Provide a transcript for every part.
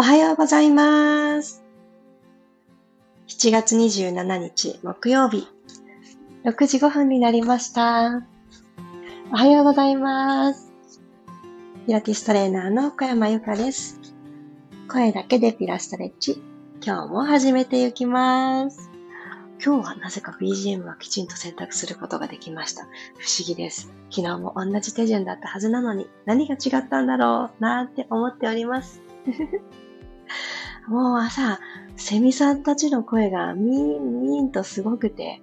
おはようございます。7月27日木曜日、6時5分になりました。おはようございます。ピラティストレーナーの小山由かです。声だけでピラストレッチ、今日も始めていきます。今日はなぜか BGM はきちんと選択することができました。不思議です。昨日も同じ手順だったはずなのに何が違ったんだろうなーって思っております。もう朝、セミさんたちの声がミーンミーンとすごくて、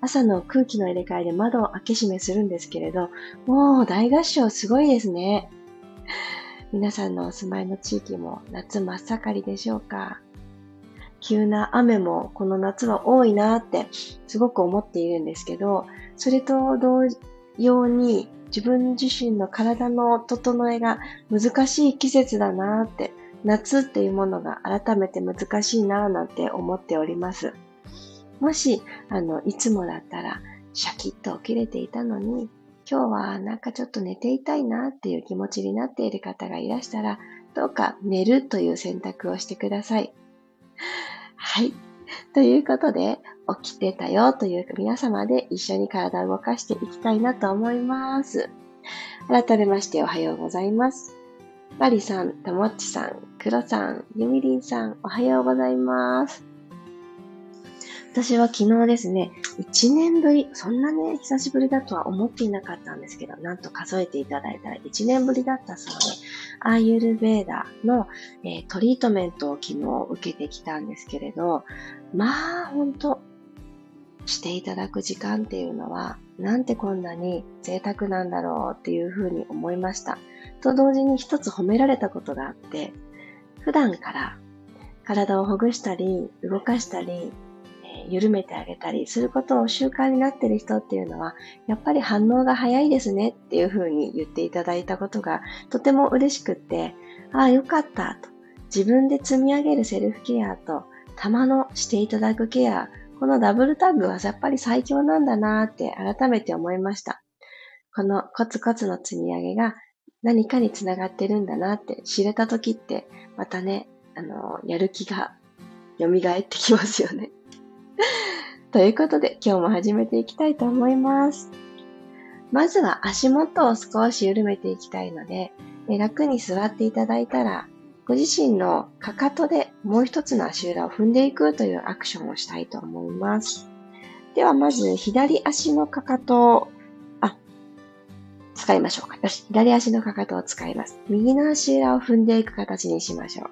朝の空気の入れ替えで窓を開け閉めするんですけれど、もう大合唱すごいですね。皆さんのお住まいの地域も夏真っ盛りでしょうか急な雨もこの夏は多いなってすごく思っているんですけど、それと同様に自分自身の体の整えが難しい季節だなって夏っていうものが改めて難しいなぁなんて思っております。もし、あの、いつもだったらシャキッと起きれていたのに、今日はなんかちょっと寝ていたいなっていう気持ちになっている方がいらしたら、どうか寝るという選択をしてください。はい。ということで、起きてたよという皆様で一緒に体を動かしていきたいなと思います。改めましておはようございます。マリさん、ともっちさん、クロさん、ゆみりんさん、おはようございます。私は昨日ですね、1年ぶり、そんなね、久しぶりだとは思っていなかったんですけど、なんと数えていただいたら1年ぶりだったそうで、アーユルベーダの、えー、トリートメントを昨日受けてきたんですけれど、まあ、ほんと、していただく時間っていうのは、なんてこんなに贅沢なんだろうっていうふうに思いました。と同時に一つ褒められたことがあって、普段から体をほぐしたり、動かしたり、緩めてあげたりすることを習慣になっている人っていうのは、やっぱり反応が早いですねっていうふうに言っていただいたことがとても嬉しくって、ああ、よかったと。自分で積み上げるセルフケアと、たまのしていただくケア、このダブルタッグはやっぱり最強なんだなーって改めて思いました。このコツコツの積み上げが何かにつながってるんだなって知れた時って、またね、あの、やる気が蘇ってきますよね。ということで、今日も始めていきたいと思います。まずは足元を少し緩めていきたいので、楽に座っていただいたら、ご自身のかかとでもう一つの足裏を踏んでいくというアクションをしたいと思います。ではまず左足のかかと使いましょうか。よし、左足のかかとを使います。右の足裏を踏んでいく形にしましょ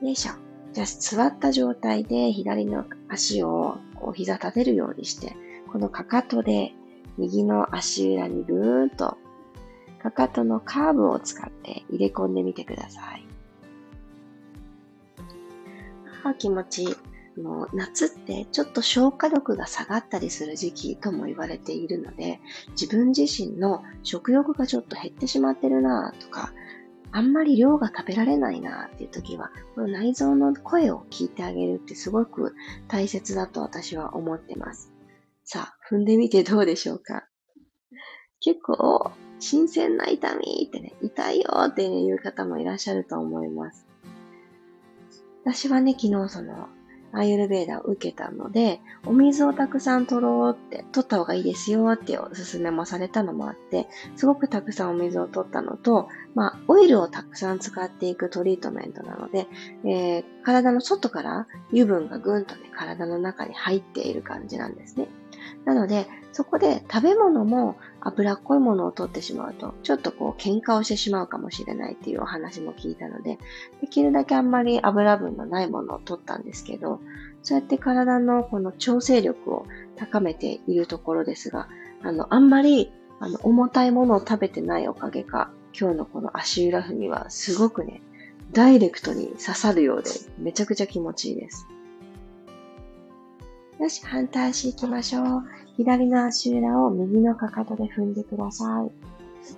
う。よいしょ。じゃあ、座った状態で左の足をこう膝立てるようにして、このかかとで右の足裏にぐーんとかかとのカーブを使って入れ込んでみてください。あ気持ちいい。の夏ってちょっと消化力が下がったりする時期とも言われているので、自分自身の食欲がちょっと減ってしまってるなとか、あんまり量が食べられないなっていう時は、この内臓の声を聞いてあげるってすごく大切だと私は思ってます。さあ、踏んでみてどうでしょうか？結構、新鮮な痛みってね、痛いよっていう方もいらっしゃると思います。私はね、昨日その、アーユルベーダを受けたので、お水をたくさん取ろうって、取った方がいいですよっておすすめもされたのもあって、すごくたくさんお水を取ったのと、まあ、オイルをたくさん使っていくトリートメントなので、えー、体の外から油分がぐんとね、体の中に入っている感じなんですね。なので、そこで食べ物も脂っこいものを取ってしまうと、ちょっとこう喧嘩をしてしまうかもしれないっていうお話も聞いたので、できるだけあんまり油分のないものを取ったんですけど、そうやって体のこの調整力を高めているところですが、あの、あんまりあの重たいものを食べてないおかげか、今日のこの足裏踏みはすごくね、ダイレクトに刺さるようで、めちゃくちゃ気持ちいいです。よし、反対足行きましょう。左の足裏を右のかかとで踏んでください。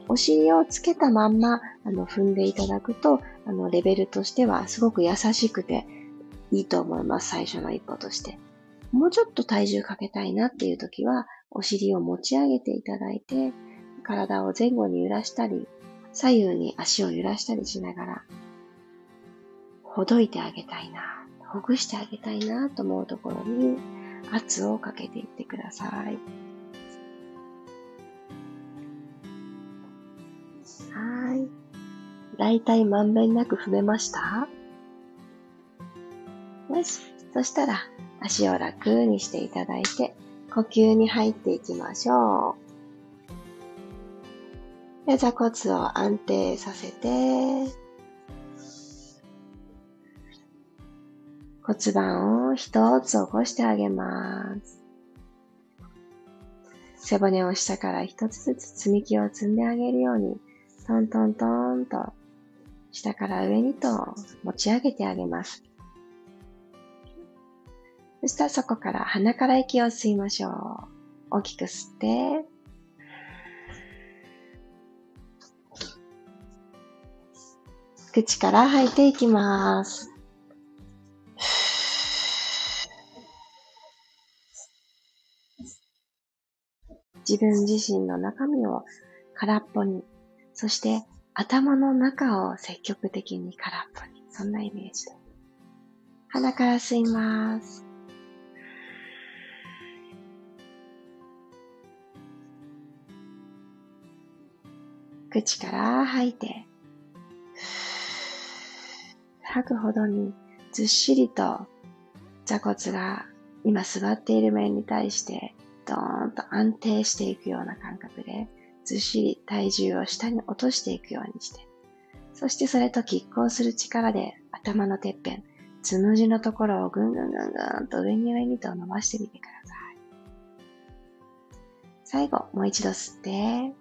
お尻をつけたまんま、あの、踏んでいただくと、あの、レベルとしてはすごく優しくていいと思います。最初の一歩として。もうちょっと体重かけたいなっていう時は、お尻を持ち上げていただいて、体を前後に揺らしたり、左右に足を揺らしたりしながら、ほどいてあげたいな、ほぐしてあげたいなと思うところに圧をかけていってください。はい。だいたいまんべんなく踏めました？よし。そしたら足を楽にしていただいて呼吸に入っていきましょう。で座骨を安定させて骨盤を一つ起こしてあげます。背骨を下から一つずつ積み木を積んであげるように、トントントンと下から上にと持ち上げてあげます。そしたらそこから鼻から息を吸いましょう。大きく吸って、口から吐いていきます。自分自身の中身を空っぽに、そして頭の中を積極的に空っぽに。そんなイメージで。鼻から吸います。口から吐いて、吐くほどにずっしりと座骨が今座っている面に対してドーンと安定していくような感覚で、ずっしり体重を下に落としていくようにして、そしてそれと拮抗する力で頭のてっぺん、つむじのところをぐんぐんぐんぐんと上に上にと伸ばしてみてください。最後、もう一度吸って、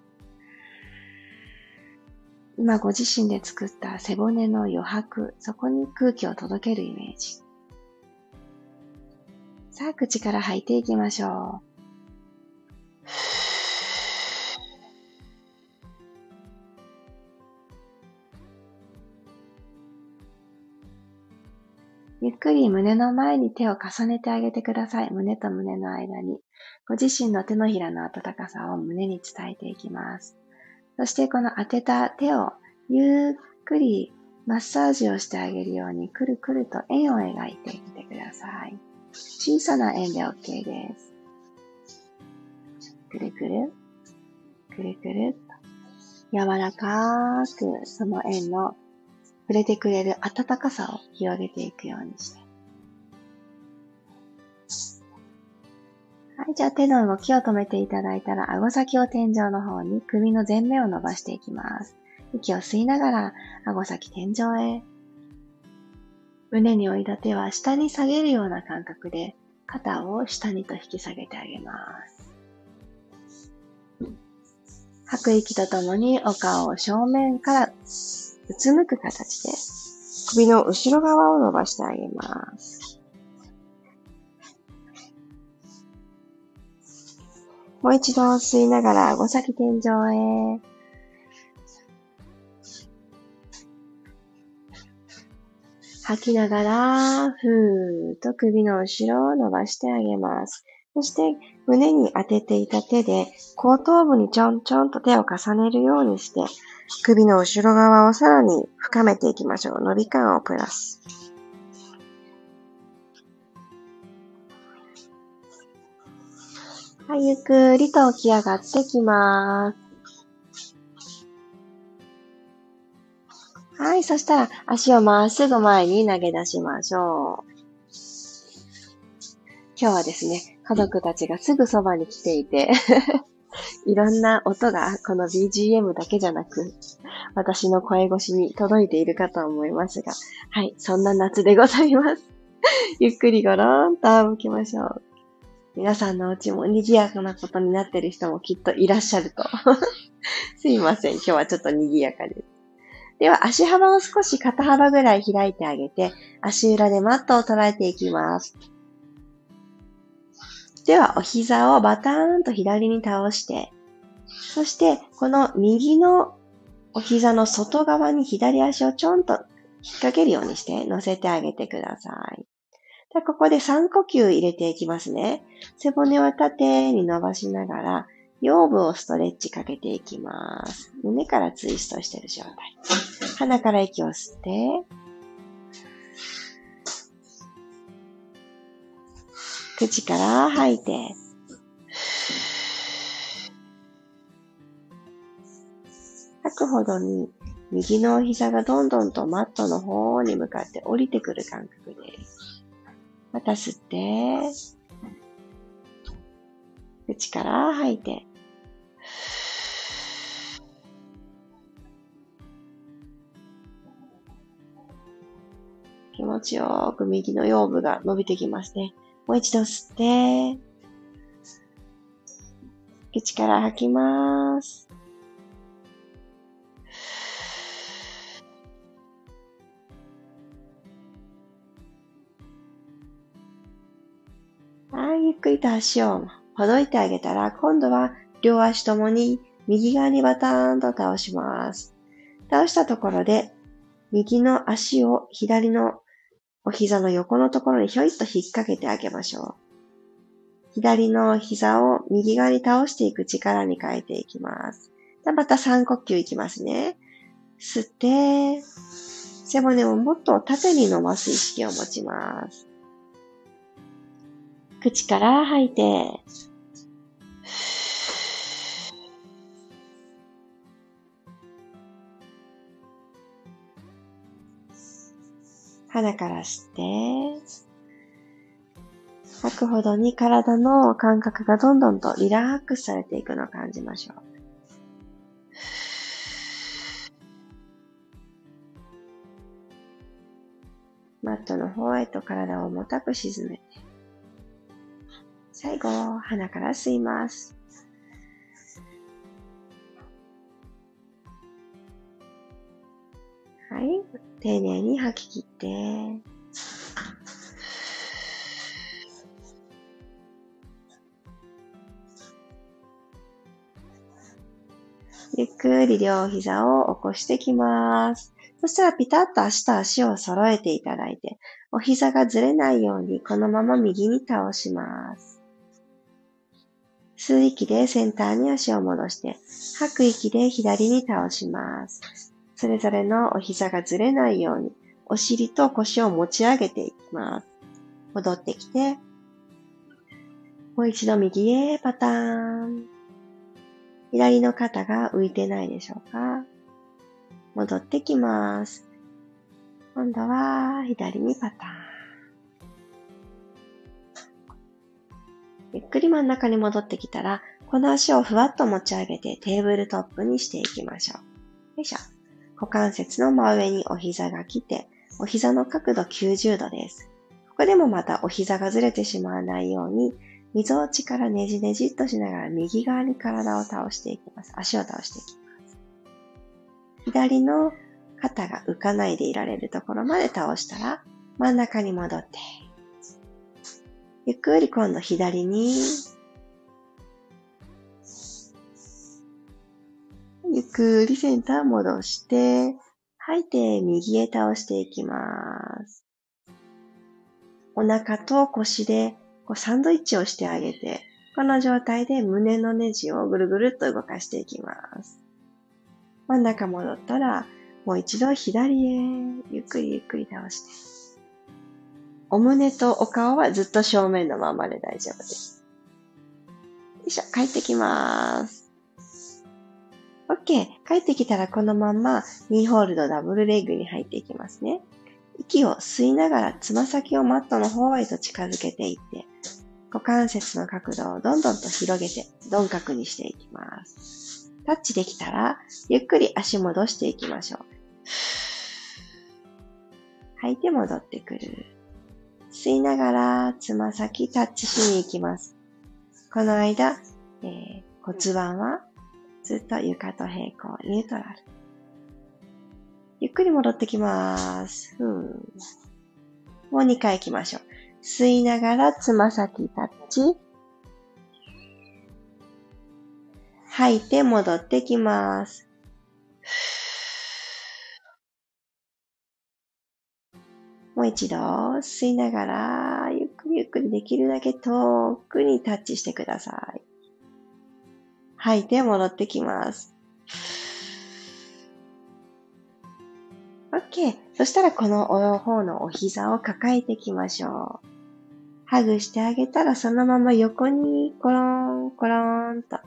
今ご自身で作った背骨の余白、そこに空気を届けるイメージ。さあ、口から吐いていきましょう。ゆっくり胸の前に手を重ねてあげてください。胸と胸の間に。ご自身の手のひらの温かさを胸に伝えていきます。そしてこの当てた手をゆっくりマッサージをしてあげるようにくるくると円を描いてみてください。小さな円で OK です。くるくる、くるくると柔らかくその円の触れてくれる温かさを広げていくようにして。はい、じゃあ手の動きを止めていただいたら、顎先を天井の方に首の前面を伸ばしていきます。息を吸いながら、顎先天井へ。胸に置いた手は下に下げるような感覚で、肩を下にと引き下げてあげます。吐く息とともにお顔を正面からうつむく形で首の後ろ側を伸ばしてあげます。もう一度吸いながら顎先天井へ。吐きながら、ふーっと首の後ろを伸ばしてあげます。そして胸に当てていた手で後頭部にちょんちょんと手を重ねるようにして首の後ろ側をさらに深めていきましょう。伸び感をプラス。はい、ゆっくりと起き上がってきます。はい、そしたら足をまっすぐ前に投げ出しましょう。今日はですね、家族たちがすぐそばに来ていて いろんな音がこの BGM だけじゃなく、私の声越しに届いているかと思いますが、はい、そんな夏でございます。ゆっくりごろんと仰きましょう。皆さんのお家も賑やかなことになってる人もきっといらっしゃると。すいません、今日はちょっと賑やかです。では、足幅を少し肩幅ぐらい開いてあげて、足裏でマットを捉えていきます。では、お膝をバターンと左に倒して、そして、この右のお膝の外側に左足をちょんと引っ掛けるようにして乗せてあげてください。でここで3呼吸入れていきますね。背骨を縦に伸ばしながら、腰部をストレッチかけていきます。胸からツイストしている状態。鼻から息を吸って、口から吐いて。吐くほどに右の膝がどんどんとマットの方に向かって降りてくる感覚です。また吸って、口から吐いて。気持ちよく右の腰部が伸びてきますね。もう一度吸って、口から吐きます。はい、ゆっくりと足をほどいてあげたら、今度は両足ともに右側にバターンと倒します。倒したところで、右の足を左のお膝の横のところにひょいっと引っ掛けてあげましょう。左の膝を右側に倒していく力に変えていきます。じゃまた3呼吸いきますね。吸って、背骨をもっと縦に伸ばす意識を持ちます。口から吐いて、鼻から吸って、吐くほどに体の感覚がどんどんとリラックスされていくのを感じましょう。マットの方へと体を重たく沈めて、最後、鼻から吸います。はい。丁寧吐き切って、ゆっくり両膝を起こしてきます。そしたらピタッと足と足を揃えていただいて、お膝がずれないようにこのまま右に倒します。吸う息でセンターに足を戻して、吐く息で左に倒します。それぞれのお膝がずれないように、お尻と腰を持ち上げていきます。戻ってきて、もう一度右へパターン。左の肩が浮いてないでしょうか戻ってきます。今度は左にパターン。ゆっくり真ん中に戻ってきたら、この足をふわっと持ち上げてテーブルトップにしていきましょう。よいしょ。股関節の真上にお膝が来て、お膝の角度90度です。ここでもまたお膝がずれてしまわないように、溝落ちからねじねじっとしながら右側に体を倒していきます。足を倒していきます。左の肩が浮かないでいられるところまで倒したら、真ん中に戻って、ゆっくり今度左にゆっくりセンター戻して、吐いて右へ倒していきます。お腹と腰でこうサンドイッチをしてあげて、この状態で胸のネジをぐるぐるっと動かしていきます。真ん中戻ったら、もう一度左へゆっくりゆっくり倒して。お胸とお顔はずっと正面のままで大丈夫です。よいしょ、帰ってきます。OK。帰ってきたらこのままニーホールドダブルレッグに入っていきますね。息を吸いながらつま先をマットの方へと近づけていって、股関節の角度をどんどんと広げて鈍角にしていきます。タッチできたら、ゆっくり足戻していきましょう。吐いて戻ってくる。吸いながらつま先タッチしに行きます。この間、えー、骨盤はずっと床と平行、ニュートラル。ゆっくり戻ってきます。ふ。もう2回行きましょう。吸いながらつま先タッチ。吐いて戻ってきます。もう一度吸いながら、ゆっくりゆっくりできるだけ遠くにタッチしてください。吐いて戻ってきます。OK。そしたらこの方のお膝を抱えていきましょう。ハグしてあげたらそのまま横にコロンコロンと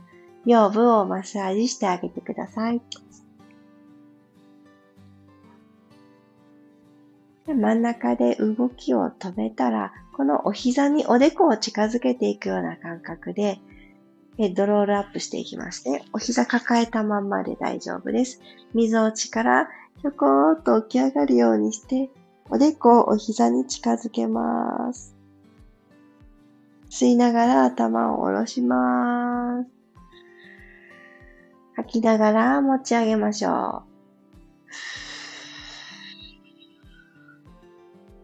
腰部をマッサージしてあげてください。真ん中で動きを止めたら、このお膝におでこを近づけていくような感覚で、ドロールアップしていきますね。お膝抱えたまんまで大丈夫です。溝落ちからひょこーっと起き上がるようにして、おでこをお膝に近づけます。吸いながら頭を下ろします。吐きながら持ち上げましょう。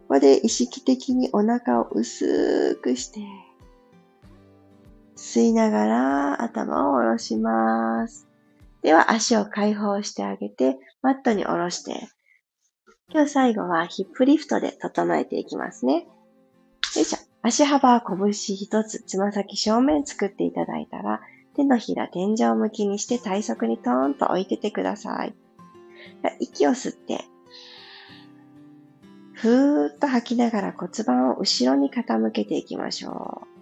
ここで意識的にお腹を薄くして、吸いながら頭を下ろします。では足を解放してあげて、マットに下ろして、今日最後はヒップリフトで整えていきますね。よいしょ。足幅は拳一つ、つま先正面作っていただいたら、手のひら天井向きにして体側にトーンと置いててください。息を吸って、ふーっと吐きながら骨盤を後ろに傾けていきましょう。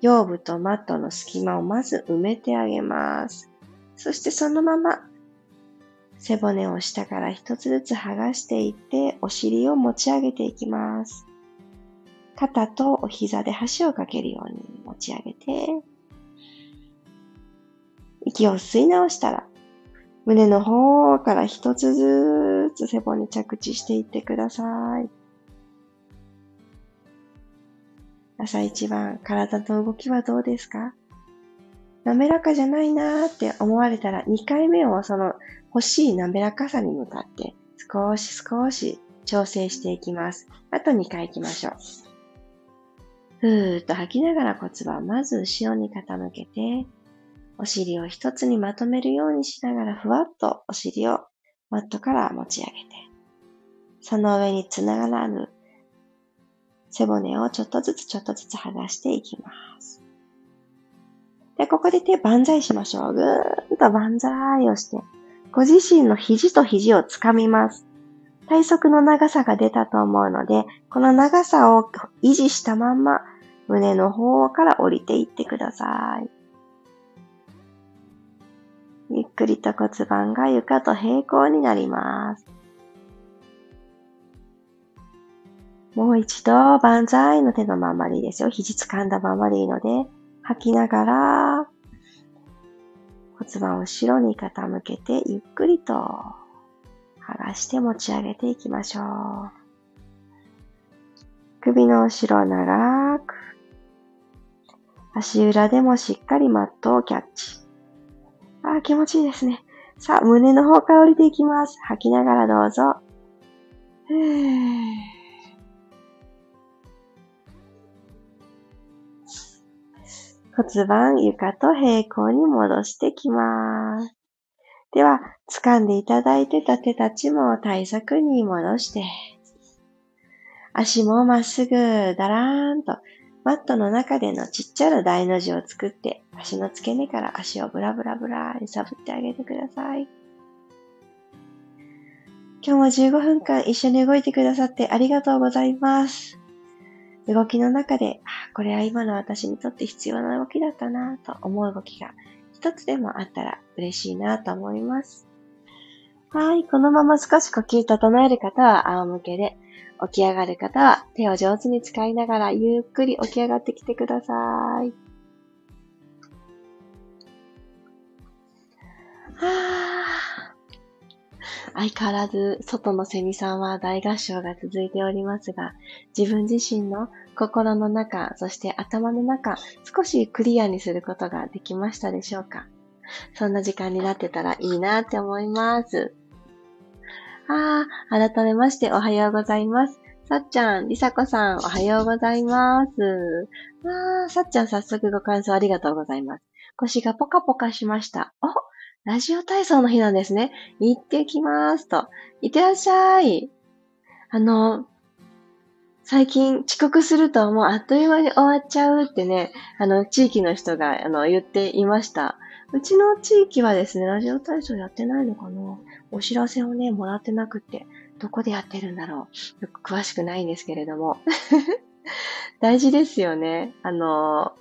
腰部とマットの隙間をまず埋めてあげます。そしてそのまま背骨を下から一つずつ剥がしていってお尻を持ち上げていきます。肩とお膝で箸をかけるように持ち上げて息を吸い直したら胸の方から一つずつ背骨着地していってください。朝一番体の動きはどうですか？滑らかじゃないなーって思われたら2回目をその欲しい滑らかさに向かって少し少し調整していきます。あと2回行きましょう。ふーっと吐きながら骨盤をまず後ろに傾けてお尻を一つにまとめるようにしながらふわっとお尻をマットから持ち上げて、その上につながらぬ背骨をちょっとずつちょっとずつ剥がしていきます。で、ここで手万歳しましょう。ぐーんと万歳をして、ご自身の肘と肘をつかみます。体側の長さが出たと思うので、この長さを維持したまんま、胸の方から降りていってください。ゆっくりと骨盤が床と平行になります。もう一度、万歳の手のままでいいですよ。肘掴んだままでいいので、吐きながら、骨盤を後ろに傾けて、ゆっくりと剥がして持ち上げていきましょう。首の後ろ長く、足裏でもしっかりマットをキャッチ。ああ、気持ちいいですね。さあ、胸の方から降りていきます。吐きながらどうぞ。骨盤床と平行に戻してきます。では、掴んでいただいてた手たちも体側に戻して、足もまっすぐだらーんとマットの中でのちっちゃな大の字を作って、足の付け根から足をブラブラブラ揺さぶってあげてください。今日も15分間一緒に動いてくださってありがとうございます。動きの中で、あ、これは今の私にとって必要な動きだったなと思う動きが一つでもあったら嬉しいなと思います。はい。このまま少し呼吸整える方は仰向けで、起き上がる方は手を上手に使いながらゆっくり起き上がってきてください。は相変わらず外のセミさんは大合唱が続いておりますが、自分自身の心の中、そして頭の中、少しクリアにすることができましたでしょうか？そんな時間になってたらいいなって思います。ああ、改めましておはようございます。さっちゃん、りさこさん、おはようございます。ああ、さっちゃん早速ご感想ありがとうございます。腰がポカポカしました。お、ラジオ体操の日なんですね。行ってきますと。いってらっしゃい。あの、最近遅刻するともうあっという間に終わっちゃうってね、あの、地域の人があの言っていました。うちの地域はですね、ラジオ体操やってないのかなお知らせをね、もらってなくて、どこでやってるんだろう。よく詳しくないんですけれども。大事ですよね。あの、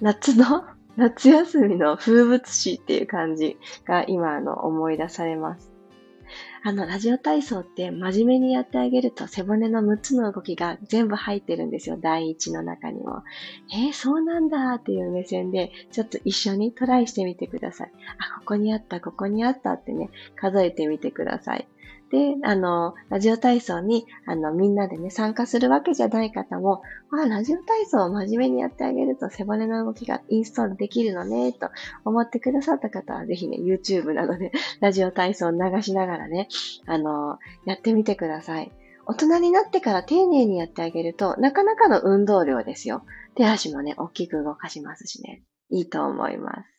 夏の、夏休みの風物詩っていう感じが今あの思い出されます。あの、ラジオ体操って真面目にやってあげると背骨の6つの動きが全部入ってるんですよ。第一の中にも。えー、そうなんだっていう目線で、ちょっと一緒にトライしてみてください。あ、ここにあった、ここにあったってね、数えてみてください。で、あの、ラジオ体操に、あの、みんなでね、参加するわけじゃない方も、あ、ラジオ体操を真面目にやってあげると背骨の動きがインストールできるのね、と思ってくださった方は、ぜひね、YouTube などで ラジオ体操を流しながらね、あの、やってみてください。大人になってから丁寧にやってあげると、なかなかの運動量ですよ。手足もね、大きく動かしますしね。いいと思います。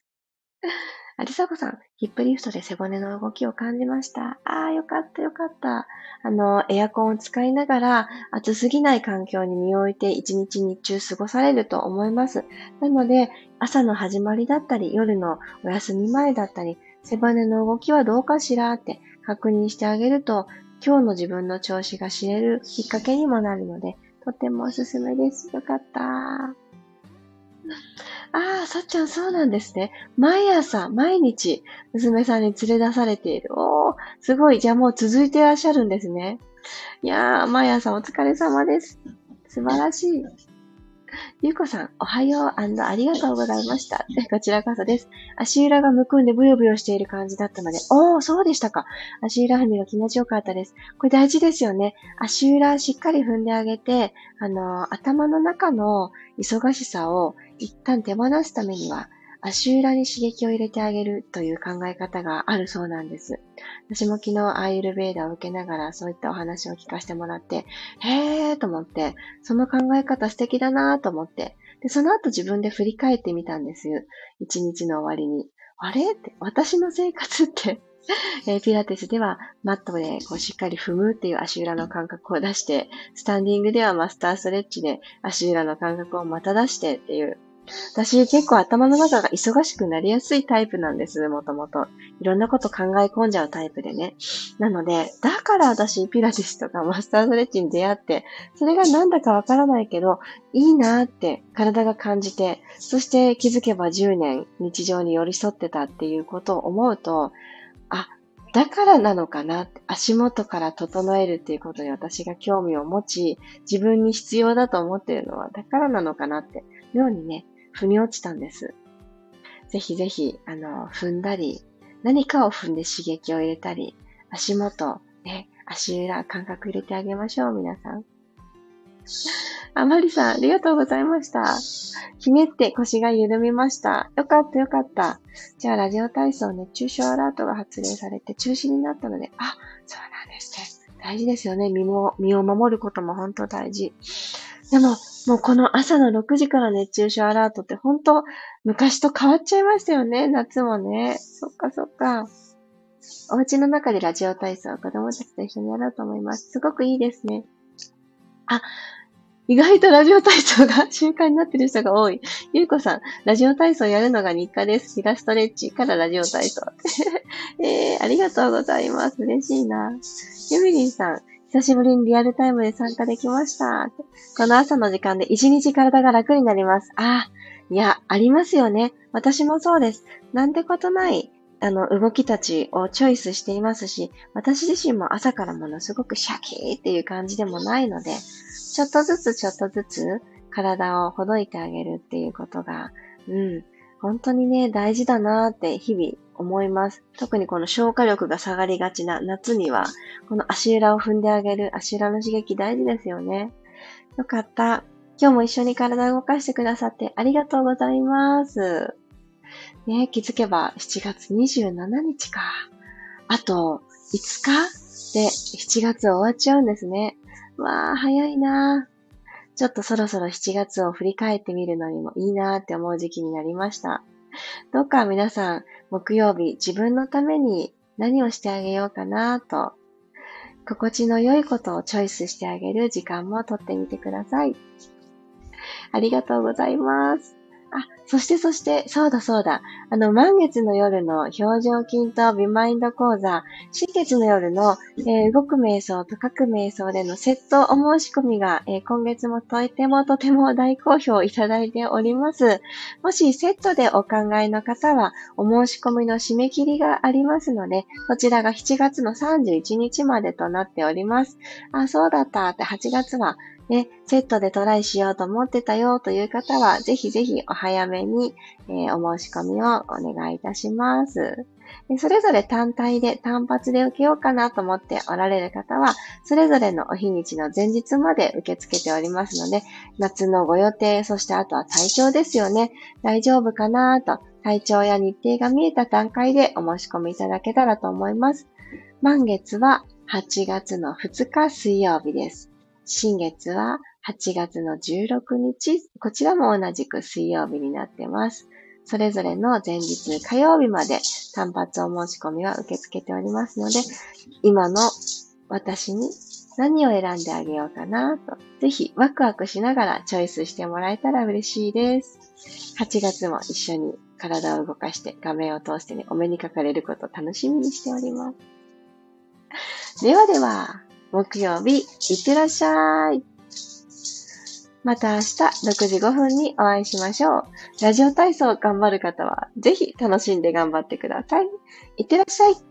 ありさこさん、ヒップリフトで背骨の動きを感じました。ああ、よかったよかった。あの、エアコンを使いながら、暑すぎない環境に身を置いて一日日中過ごされると思います。なので、朝の始まりだったり、夜のお休み前だったり、背骨の動きはどうかしらって確認してあげると、今日の自分の調子が知れるきっかけにもなるので、とてもおすすめです。よかった。ああ、さっちゃんそうなんですね。毎朝、毎日、娘さんに連れ出されている。おお、すごい。じゃあもう続いていらっしゃるんですね。いやー、毎朝お疲れ様です。素晴らしい。ゆうこさん、おはようありがとうございました。こちらこそです。足裏がむくんでブヨブヨしている感じだったので、おー、そうでしたか。足裏踏みが気持ちよかったです。これ大事ですよね。足裏しっかり踏んであげて、あの、頭の中の忙しさを一旦手放すためには、足裏に刺激を入れてあげるという考え方があるそうなんです。私も昨日アイルベーダーを受けながらそういったお話を聞かせてもらって、へーと思って、その考え方素敵だなと思って、で、その後自分で振り返ってみたんですよ。一日の終わりに。あれって、私の生活って？え、ピラティスではマットでこうしっかり踏むっていう足裏の感覚を出して、スタンディングではマスターストレッチで足裏の感覚をまた出してっていう、私結構頭の中が忙しくなりやすいタイプなんです、もともと。いろんなこと考え込んじゃうタイプでね。なので、だから私ピラティスとかマスターストレッチに出会って、それがなんだかわからないけど、いいなって体が感じて、そして気づけば10年日常に寄り添ってたっていうことを思うと、あ、だからなのかな足元から整えるっていうことに私が興味を持ち、自分に必要だと思ってるのはだからなのかなって、妙にね、腑に落ちたんです。ぜひぜひ、あの、踏んだり、何かを踏んで刺激を入れたり、足元、ね、足裏、感覚入れてあげましょう、皆さん。あ、まりさん、ありがとうございました。ひねって腰が緩みました。よかったよかった。じゃあ、ラジオ体操熱中症アラートが発令されて中止になったので、あ、そうなんですね。大事ですよね。身も、身を守ることも本当大事。でも、もうこの朝の6時から熱中症アラートって本当、昔と変わっちゃいましたよね。夏もね。そっかそっか。お家の中でラジオ体操を子供たちと一緒にやろうと思います。すごくいいですね。あ、意外とラジオ体操が習慣になってる人が多い。ゆうこさん、ラジオ体操やるのが日課です。ヒラストレッチからラジオ体操。えー、ありがとうございます。嬉しいな。ゆみりんさん、久しぶりにリアルタイムで参加できました。この朝の時間で一日体が楽になります。ああ、いや、ありますよね。私もそうです。なんてことない、あの、動きたちをチョイスしていますし、私自身も朝からものすごくシャキーっていう感じでもないので、ちょっとずつちょっとずつ体をほどいてあげるっていうことが、うん、本当にね、大事だなーって日々思います。特にこの消化力が下がりがちな夏には、この足裏を踏んであげる足裏の刺激大事ですよね。よかった。今日も一緒に体を動かしてくださってありがとうございます。ね気づけば7月27日か。あと5日で7月終わっちゃうんですね。わあ、早いなーちょっとそろそろ7月を振り返ってみるのにもいいなって思う時期になりました。どうか皆さん、木曜日自分のために何をしてあげようかなと、心地の良いことをチョイスしてあげる時間もとってみてください。ありがとうございます。あ、そしてそして、そうだそうだ。あの、満月の夜の表情筋とビマインド講座、新月の夜の、えー、動く瞑想と書く瞑想でのセットお申し込みが、えー、今月もとてもとても大好評いただいております。もしセットでお考えの方は、お申し込みの締め切りがありますので、こちらが7月の31日までとなっております。あ、そうだったって8月はね、セットでトライしようと思ってたよという方は、ぜひぜひお早めに、えー、お申し込みをお願いいたします。それぞれ単体で、単発で受けようかなと思っておられる方は、それぞれのお日にちの前日まで受け付けておりますので、夏のご予定、そしてあとは体調ですよね。大丈夫かなと、体調や日程が見えた段階でお申し込みいただけたらと思います。満月は8月の2日水曜日です。新月は8月の16日、こちらも同じく水曜日になってます。それぞれの前日火曜日まで単発お申し込みは受け付けておりますので、今の私に何を選んであげようかなと、ぜひワクワクしながらチョイスしてもらえたら嬉しいです。8月も一緒に体を動かして画面を通してね、お目にかかれることを楽しみにしております。ではでは、木曜日、いってらっしゃい。また明日6時5分にお会いしましょう。ラジオ体操頑張る方は、ぜひ楽しんで頑張ってください。いってらっしゃい。